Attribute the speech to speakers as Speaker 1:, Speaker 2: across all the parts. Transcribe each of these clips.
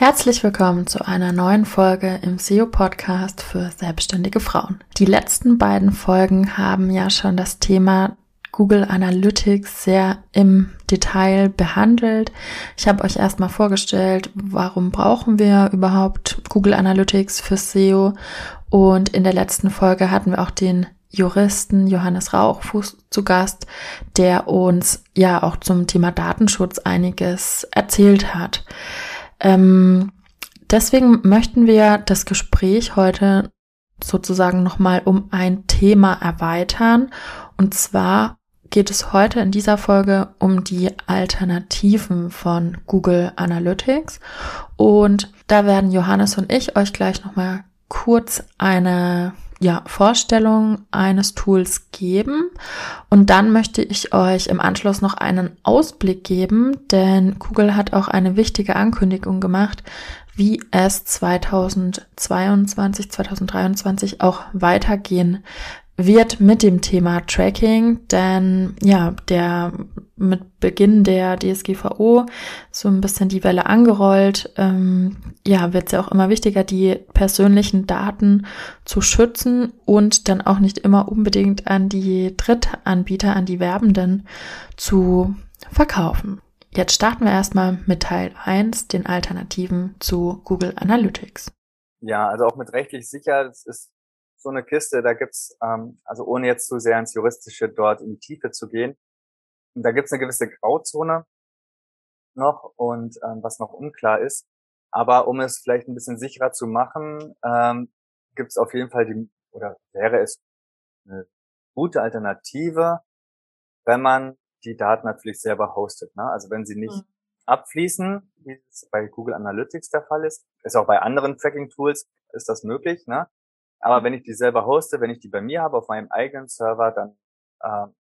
Speaker 1: Herzlich willkommen zu einer neuen Folge im SEO-Podcast für selbstständige Frauen. Die letzten beiden Folgen haben ja schon das Thema Google Analytics sehr im Detail behandelt. Ich habe euch erstmal vorgestellt, warum brauchen wir überhaupt Google Analytics für SEO und in der letzten Folge hatten wir auch den Juristen Johannes Rauchfuß zu Gast, der uns ja auch zum Thema Datenschutz einiges erzählt hat. Ähm, deswegen möchten wir das Gespräch heute sozusagen nochmal um ein Thema erweitern. Und zwar geht es heute in dieser Folge um die Alternativen von Google Analytics. Und da werden Johannes und ich euch gleich nochmal kurz eine ja, Vorstellung eines Tools geben. Und dann möchte ich euch im Anschluss noch einen Ausblick geben, denn Google hat auch eine wichtige Ankündigung gemacht, wie es 2022, 2023 auch weitergehen wird mit dem Thema Tracking, denn ja, der mit Beginn der DSGVO so ein bisschen die Welle angerollt, ähm, ja, wird es ja auch immer wichtiger, die persönlichen Daten zu schützen und dann auch nicht immer unbedingt an die Drittanbieter, an die Werbenden zu verkaufen. Jetzt starten wir erstmal mit Teil 1, den Alternativen zu Google Analytics.
Speaker 2: Ja, also auch mit rechtlich sicher, das ist so eine Kiste, da gibt's, ähm, also ohne jetzt zu sehr ins Juristische dort in die Tiefe zu gehen, da gibt's eine gewisse Grauzone noch und ähm, was noch unklar ist. Aber um es vielleicht ein bisschen sicherer zu machen, ähm, gibt es auf jeden Fall die, oder wäre es eine gute Alternative, wenn man die Daten natürlich selber hostet. Ne? Also wenn sie nicht mhm. abfließen, wie es bei Google Analytics der Fall ist, ist auch bei anderen Tracking-Tools ist das möglich. Ne? Aber wenn ich die selber hoste, wenn ich die bei mir habe auf meinem eigenen Server, dann äh,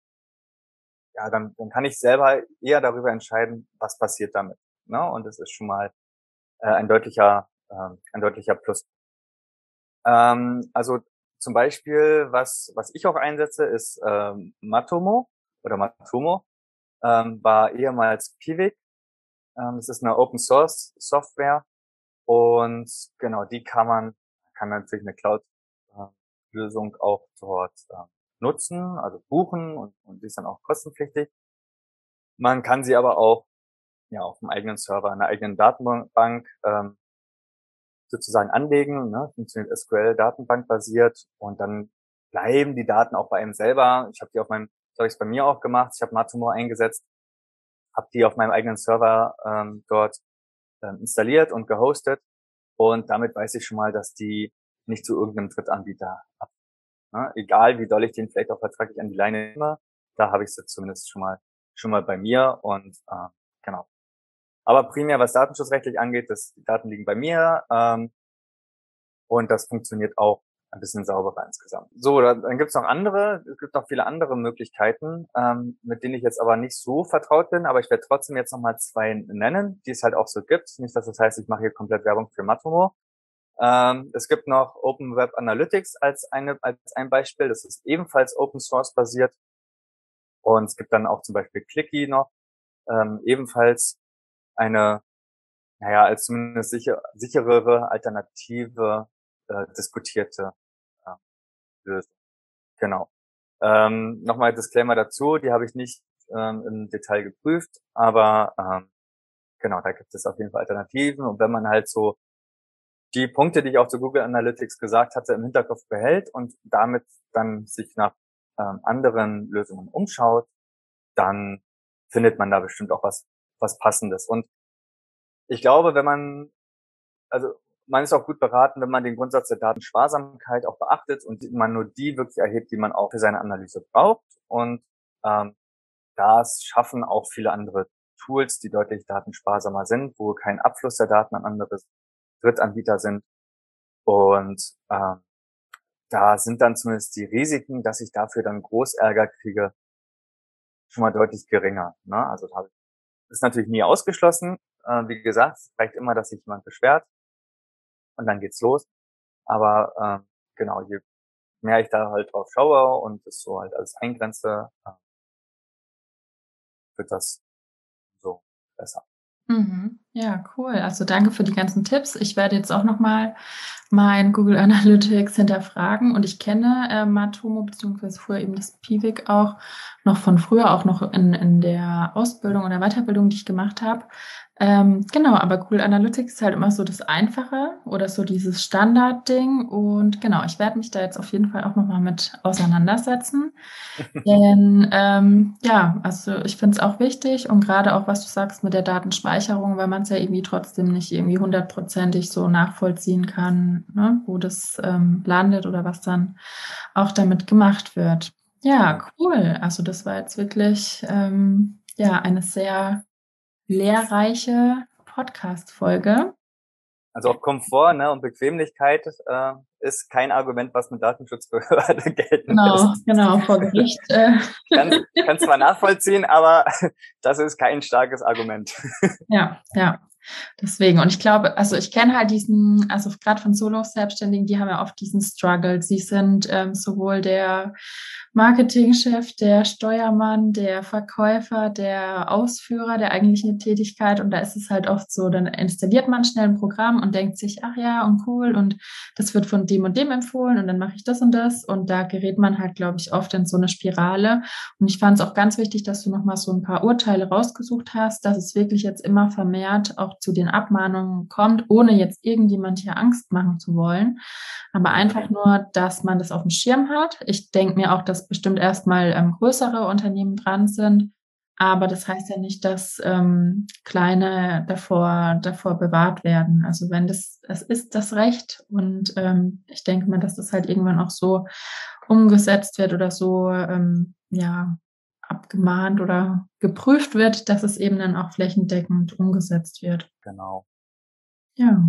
Speaker 2: ja, dann, dann kann ich selber eher darüber entscheiden, was passiert damit. Ne? Und das ist schon mal äh, ein deutlicher, äh, ein deutlicher Plus. Ähm, also zum Beispiel, was, was ich auch einsetze, ist ähm, Matomo oder Matomo, ähm, war ehemals Pivik. Ähm, das ist eine Open Source Software und genau, die kann man, kann natürlich eine Cloud Lösung auch dort äh, nutzen, also buchen und, und die ist dann auch kostenpflichtig. Man kann sie aber auch ja auf dem eigenen Server, einer eigenen Datenbank ähm, sozusagen anlegen, ne? funktioniert SQL Datenbank basiert und dann bleiben die Daten auch bei einem selber. Ich habe die auf meinem, so habe ich es bei mir auch gemacht. Ich habe Matumor eingesetzt, habe die auf meinem eigenen Server ähm, dort ähm, installiert und gehostet und damit weiß ich schon mal, dass die nicht zu irgendeinem Drittanbieter ab. Ne? Egal wie doll ich den vielleicht auch vertraglich an die Leine nehme, da habe ich es zumindest schon mal schon mal bei mir und äh, genau. Aber primär, was datenschutzrechtlich angeht, das, die Daten liegen bei mir ähm, und das funktioniert auch ein bisschen sauberer insgesamt. So, dann gibt es noch andere, es gibt noch viele andere Möglichkeiten, ähm, mit denen ich jetzt aber nicht so vertraut bin, aber ich werde trotzdem jetzt nochmal zwei nennen, die es halt auch so gibt. Nicht, dass das heißt, ich mache hier komplett Werbung für Matomo. Ähm, es gibt noch Open Web Analytics als, eine, als ein Beispiel. Das ist ebenfalls Open Source basiert. Und es gibt dann auch zum Beispiel Clicky noch, ähm, ebenfalls eine, naja, als zumindest sicher, sicherere alternative äh, diskutierte äh, Lösung. Genau. Ähm, Nochmal Disclaimer dazu, die habe ich nicht ähm, im Detail geprüft, aber ähm, genau, da gibt es auf jeden Fall Alternativen. Und wenn man halt so die Punkte, die ich auch zu Google Analytics gesagt hatte, im Hinterkopf behält und damit dann sich nach ähm, anderen Lösungen umschaut, dann findet man da bestimmt auch was, was Passendes. Und ich glaube, wenn man, also man ist auch gut beraten, wenn man den Grundsatz der Datensparsamkeit auch beachtet und man nur die wirklich erhebt, die man auch für seine Analyse braucht. Und ähm, das schaffen auch viele andere Tools, die deutlich datensparsamer sind, wo kein Abfluss der Daten an andere Drittanbieter sind. Und ähm, da sind dann zumindest die Risiken, dass ich dafür dann Großärger kriege, schon mal deutlich geringer. Ne? Also das ist natürlich nie ausgeschlossen. Äh, wie gesagt, es reicht immer, dass sich jemand beschwert und dann geht's los. Aber äh, genau, je mehr ich da halt drauf schaue und es so halt alles eingrenze, äh, wird das so besser.
Speaker 3: Mhm. Ja, cool. Also danke für die ganzen Tipps. Ich werde jetzt auch nochmal mein Google Analytics hinterfragen und ich kenne äh, Matomo beziehungsweise früher eben das Piwik auch noch von früher, auch noch in, in der Ausbildung oder Weiterbildung, die ich gemacht habe. Ähm, genau, aber Google Analytics ist halt immer so das Einfache oder so dieses Standardding. Und genau, ich werde mich da jetzt auf jeden Fall auch nochmal mit auseinandersetzen. Denn ähm, ja, also ich finde es auch wichtig und gerade auch, was du sagst mit der Datenspeicherung, weil man es ja irgendwie trotzdem nicht irgendwie hundertprozentig so nachvollziehen kann, ne, wo das ähm, landet oder was dann auch damit gemacht wird. Ja, cool. Also das war jetzt wirklich ähm, ja eine sehr lehrreiche Podcast-Folge.
Speaker 2: Also auch Komfort ne, und Bequemlichkeit äh, ist kein Argument, was mit Datenschutzbehörde gelten
Speaker 3: Genau, ist. genau, vor Gericht. Äh.
Speaker 2: Kann, kann zwar nachvollziehen, aber das ist kein starkes Argument.
Speaker 3: Ja, ja. Deswegen, und ich glaube, also ich kenne halt diesen, also gerade von Solo-Selbstständigen, die haben ja oft diesen Struggle. Sie sind ähm, sowohl der Marketingchef, der Steuermann, der Verkäufer, der Ausführer der eigentlichen Tätigkeit. Und da ist es halt oft so, dann installiert man schnell ein Programm und denkt sich, ach ja, und cool, und das wird von dem und dem empfohlen und dann mache ich das und das. Und da gerät man halt, glaube ich, oft in so eine Spirale. Und ich fand es auch ganz wichtig, dass du nochmal so ein paar Urteile rausgesucht hast, dass es wirklich jetzt immer vermehrt auch zu den Abmahnungen kommt, ohne jetzt irgendjemand hier Angst machen zu wollen. Aber einfach nur, dass man das auf dem Schirm hat. Ich denke mir auch, dass bestimmt erstmal ähm, größere Unternehmen dran sind. Aber das heißt ja nicht, dass ähm, kleine davor, davor bewahrt werden. Also wenn das, es ist das Recht und ähm, ich denke mal, dass das halt irgendwann auch so umgesetzt wird oder so, ähm, ja, abgemahnt oder geprüft wird, dass es eben dann auch flächendeckend umgesetzt wird.
Speaker 2: Genau.
Speaker 3: Ja,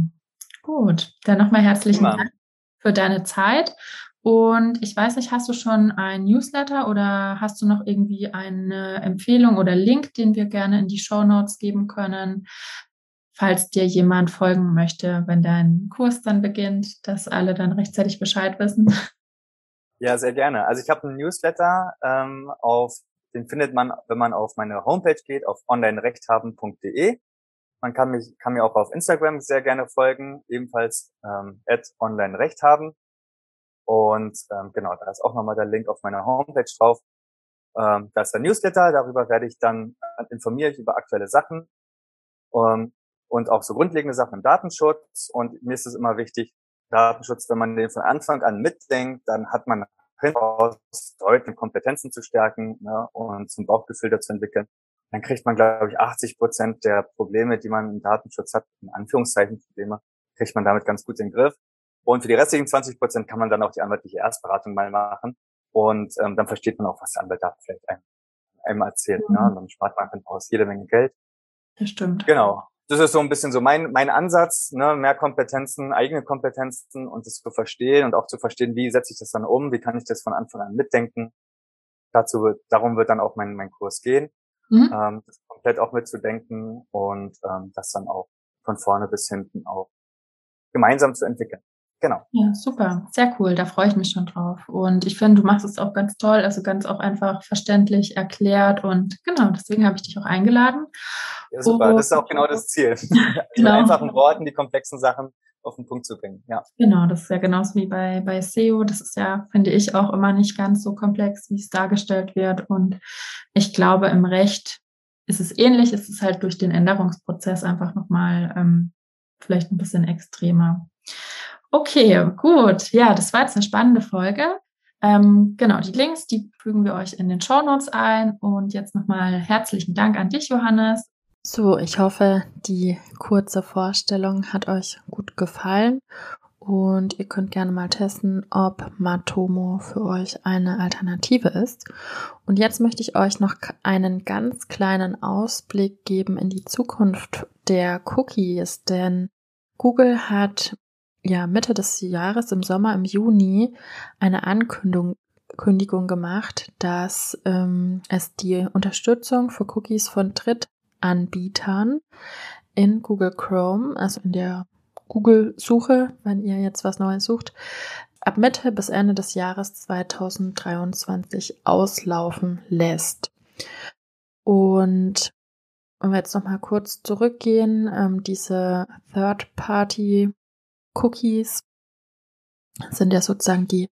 Speaker 3: gut. Dann nochmal herzlichen Immer. Dank für deine Zeit. Und ich weiß nicht, hast du schon ein Newsletter oder hast du noch irgendwie eine Empfehlung oder Link, den wir gerne in die Show Notes geben können, falls dir jemand folgen möchte, wenn dein Kurs dann beginnt, dass alle dann rechtzeitig Bescheid wissen?
Speaker 2: Ja, sehr gerne. Also ich habe einen Newsletter ähm, auf den findet man, wenn man auf meine Homepage geht, auf onlinerechthaben.de. Man kann mich, kann mir auch auf Instagram sehr gerne folgen, ebenfalls ähm, at onlinerechthaben. Und ähm, genau, da ist auch nochmal der Link auf meiner Homepage drauf. Ähm, da ist der Newsletter, darüber werde ich dann informiere ich über aktuelle Sachen ähm, und auch so grundlegende Sachen im Datenschutz. Und mir ist es immer wichtig, Datenschutz, wenn man den von Anfang an mitdenkt, dann hat man aus deutlich Kompetenzen zu stärken ne, und zum Bauchgefühl dazu entwickeln, dann kriegt man, glaube ich, 80 Prozent der Probleme, die man im Datenschutz hat, in Anführungszeichen Probleme, kriegt man damit ganz gut in den Griff. Und für die restlichen 20 Prozent kann man dann auch die anwaltliche Erstberatung mal machen. Und ähm, dann versteht man auch, was der Anwalt da vielleicht einem, einem erzählt. Ne? Mhm. Ne? Und dann spart man einfach aus jede Menge Geld.
Speaker 3: Das stimmt.
Speaker 2: Genau das ist so ein bisschen so mein, mein Ansatz, ne, mehr Kompetenzen, eigene Kompetenzen und das zu verstehen und auch zu verstehen, wie setze ich das dann um, wie kann ich das von Anfang an mitdenken. Dazu wird, darum wird dann auch mein, mein Kurs gehen, mhm. ähm, das komplett auch mitzudenken und ähm, das dann auch von vorne bis hinten auch gemeinsam zu entwickeln. Genau.
Speaker 3: Ja, super. Sehr cool. Da freue ich mich schon drauf. Und ich finde, du machst es auch ganz toll, also ganz auch einfach verständlich erklärt. Und genau, deswegen habe ich dich auch eingeladen.
Speaker 2: Ja, super. Und, das ist auch genau das Ziel. genau. In einfachen Worten die komplexen Sachen auf den Punkt zu bringen. Ja.
Speaker 3: Genau, das ist ja genauso wie bei, bei SEO. Das ist ja, finde ich, auch immer nicht ganz so komplex, wie es dargestellt wird. Und ich glaube, im Recht ist es ähnlich. Es ist halt durch den Änderungsprozess einfach nochmal ähm, vielleicht ein bisschen extremer. Okay, gut. Ja, das war jetzt eine spannende Folge. Ähm, genau, die Links, die fügen wir euch in den Show Notes ein. Und jetzt nochmal herzlichen Dank an dich, Johannes. So, ich hoffe, die kurze Vorstellung hat euch gut gefallen. Und ihr könnt gerne mal testen, ob Matomo für euch eine Alternative ist. Und jetzt möchte ich euch noch einen ganz kleinen Ausblick geben in die Zukunft der Cookies, denn Google hat
Speaker 1: ja Mitte des Jahres im Sommer, im Juni, eine Ankündigung Kündigung gemacht, dass ähm, es die Unterstützung für Cookies von Drittanbietern in Google Chrome, also in der Google-Suche, wenn ihr jetzt was Neues sucht, ab Mitte bis Ende des Jahres 2023 auslaufen lässt. Und wenn wir jetzt nochmal kurz zurückgehen, ähm, diese Third-Party-Cookies sind ja sozusagen die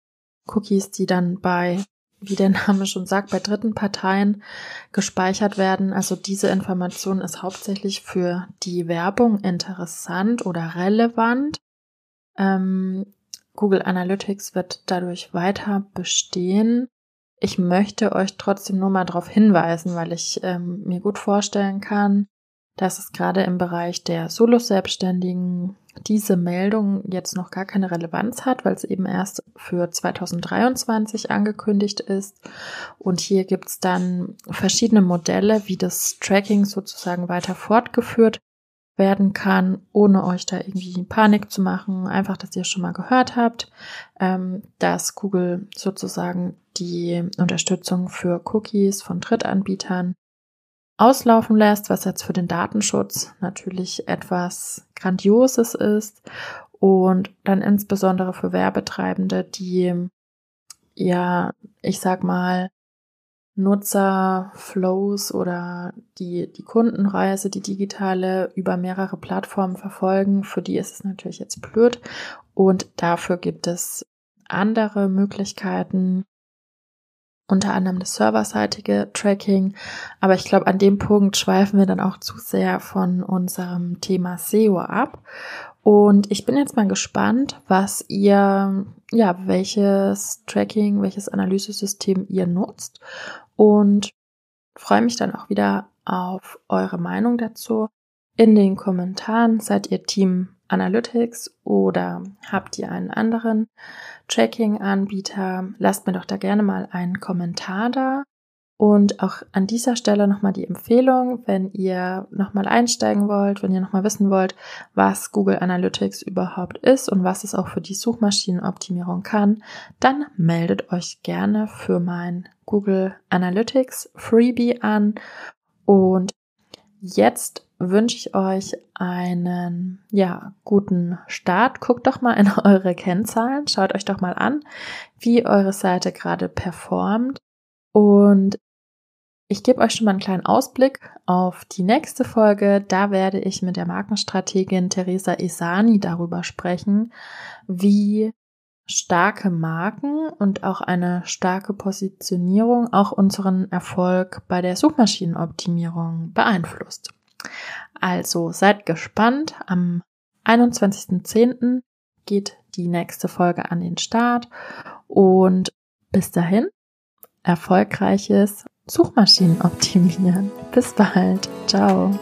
Speaker 1: Cookies, die dann bei, wie der Name schon sagt, bei dritten Parteien gespeichert werden. Also diese Information ist hauptsächlich für die Werbung interessant oder relevant. Ähm, Google Analytics wird dadurch weiter bestehen. Ich möchte euch trotzdem nur mal darauf hinweisen, weil ich ähm, mir gut vorstellen kann, dass es gerade im Bereich der Solo-Selbstständigen diese Meldung jetzt noch gar keine Relevanz hat, weil es eben erst für 2023 angekündigt ist. Und hier gibt es dann verschiedene Modelle, wie das Tracking sozusagen weiter fortgeführt werden kann, ohne euch da irgendwie Panik zu machen. Einfach, dass ihr schon mal gehört habt, ähm, dass Google sozusagen die Unterstützung für Cookies von Drittanbietern auslaufen lässt, was jetzt für den Datenschutz natürlich etwas Grandioses ist und dann insbesondere für Werbetreibende, die ja, ich sag mal, Nutzerflows oder die, die Kundenreise, die digitale über mehrere Plattformen verfolgen, für die ist es natürlich jetzt blöd. Und dafür gibt es andere Möglichkeiten, unter anderem das serverseitige Tracking. Aber ich glaube, an dem Punkt schweifen wir dann auch zu sehr von unserem Thema SEO ab. Und ich bin jetzt mal gespannt, was ihr, ja, welches Tracking, welches Analysesystem ihr nutzt und freue mich dann auch wieder auf eure Meinung dazu. In den Kommentaren seid ihr Team Analytics oder habt ihr einen anderen Tracking-Anbieter? Lasst mir doch da gerne mal einen Kommentar da. Und auch an dieser Stelle nochmal die Empfehlung, wenn ihr nochmal einsteigen wollt, wenn ihr nochmal wissen wollt, was Google Analytics überhaupt ist und was es auch für die Suchmaschinenoptimierung kann, dann meldet euch gerne für mein Google Analytics Freebie an. Und jetzt wünsche ich euch einen, ja, guten Start. Guckt doch mal in eure Kennzahlen. Schaut euch doch mal an, wie eure Seite gerade performt. Und ich gebe euch schon mal einen kleinen Ausblick auf die nächste Folge. Da werde ich mit der Markenstrategin Theresa Esani darüber sprechen, wie starke Marken und auch eine starke Positionierung auch unseren Erfolg bei der Suchmaschinenoptimierung beeinflusst. Also seid gespannt. Am 21.10. geht die nächste Folge an den Start und bis dahin erfolgreiches Suchmaschinen optimieren. Bis bald. Ciao.